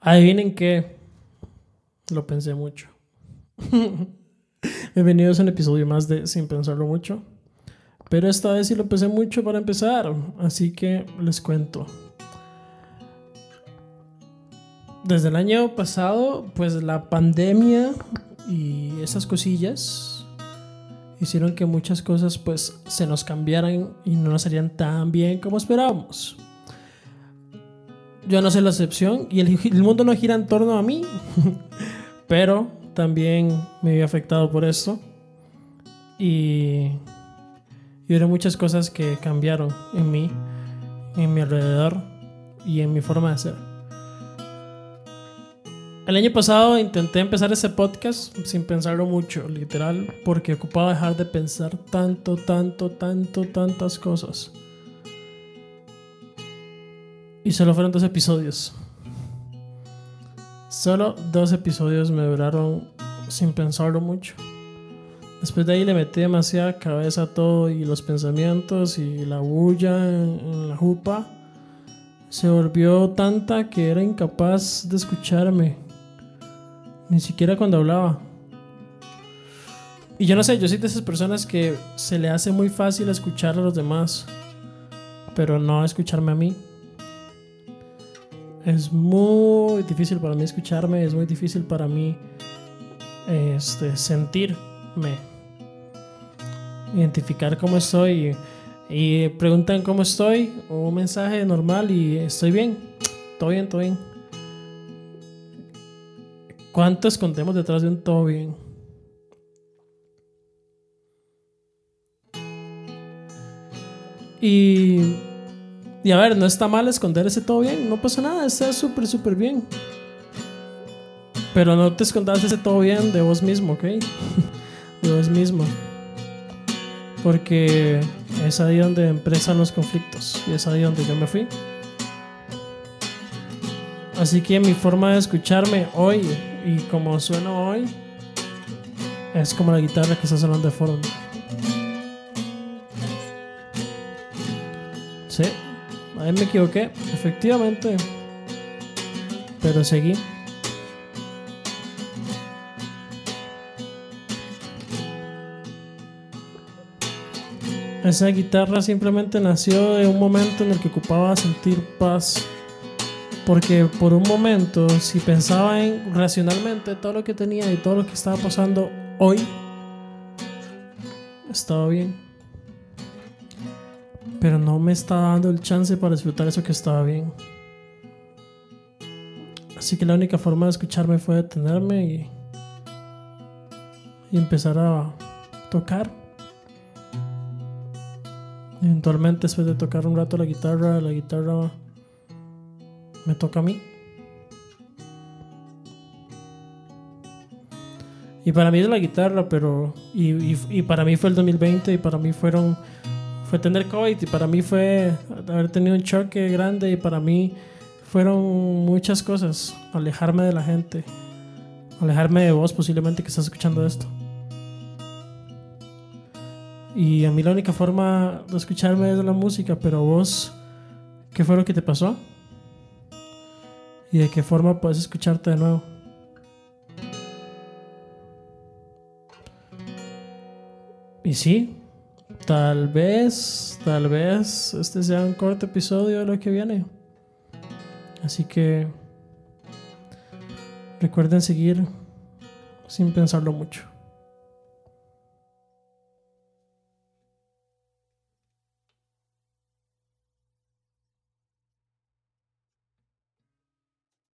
Adivinen que lo pensé mucho. Bienvenidos a un episodio más de Sin Pensarlo Mucho. Pero esta vez sí lo pensé mucho para empezar, así que les cuento. Desde el año pasado, pues la pandemia y esas cosillas hicieron que muchas cosas pues se nos cambiaran y no nos salían tan bien como esperábamos yo no soy la excepción y el, mundo no gira en torno a mí, pero también me vi afectado por esto y, y hubo muchas cosas que cambiaron en mí, en mi alrededor y en mi forma de ser. El año pasado intenté empezar ese podcast sin pensarlo mucho, literal, porque ocupaba dejar de pensar tanto, tanto, tanto, tantas cosas. Y solo fueron dos episodios. Solo dos episodios me duraron sin pensarlo mucho. Después de ahí le metí demasiada cabeza a todo y los pensamientos y la bulla en, la jupa se volvió tanta que era incapaz de escucharme. Ni siquiera cuando hablaba. Y yo no sé, yo soy de esas personas que se le hace muy fácil escuchar a los demás, pero no escucharme a mí es muy difícil para mí escucharme, es muy difícil para mí este, sentirme, identificar cómo estoy. Y, preguntan cómo estoy, un mensaje normal y estoy bien, todo bien, todo bien. ¿Cuánto escondemos detrás de un todo bien? Y y a ver, no está mal esconder ese todo bien, no pasa nada, está súper, súper bien. Pero no te escondas ese todo bien de vos mismo, ¿ok? de vos mismo. Porque es ahí donde empiezan los conflictos y es ahí donde yo me fui. Así que mi forma de escucharme hoy y como sueno hoy es como la guitarra que está sonando de fondo. Sí. Ahí me equivoqué, efectivamente. Pero seguí. Esa guitarra simplemente nació de un momento en el que ocupaba sentir paz. Porque por un momento, si pensaba en racionalmente todo lo que tenía y todo lo que estaba pasando hoy, estaba bien pero no me estaba dando el chance para disfrutar eso que estaba bien. Así que la única forma de escucharme fue detenerme y, y empezar a tocar. Eventualmente, después de tocar un rato la guitarra, la guitarra me toca a mí. Y para mí es la guitarra, pero. Y, y para mí fue el 2020 y para mí fueron fue tener COVID y para mí fue haber tenido un choque grande y para mí fueron muchas cosas. Alejarme de la gente, alejarme de vos posiblemente que estás escuchando esto. Y a mí la única forma de escucharme es la música, pero vos, ¿qué fue lo que te pasó? ¿Y de qué forma puedes escucharte de nuevo? Y sí, Tal vez, tal vez este sea un corto episodio de lo que viene. Así que recuerden seguir sin pensarlo mucho.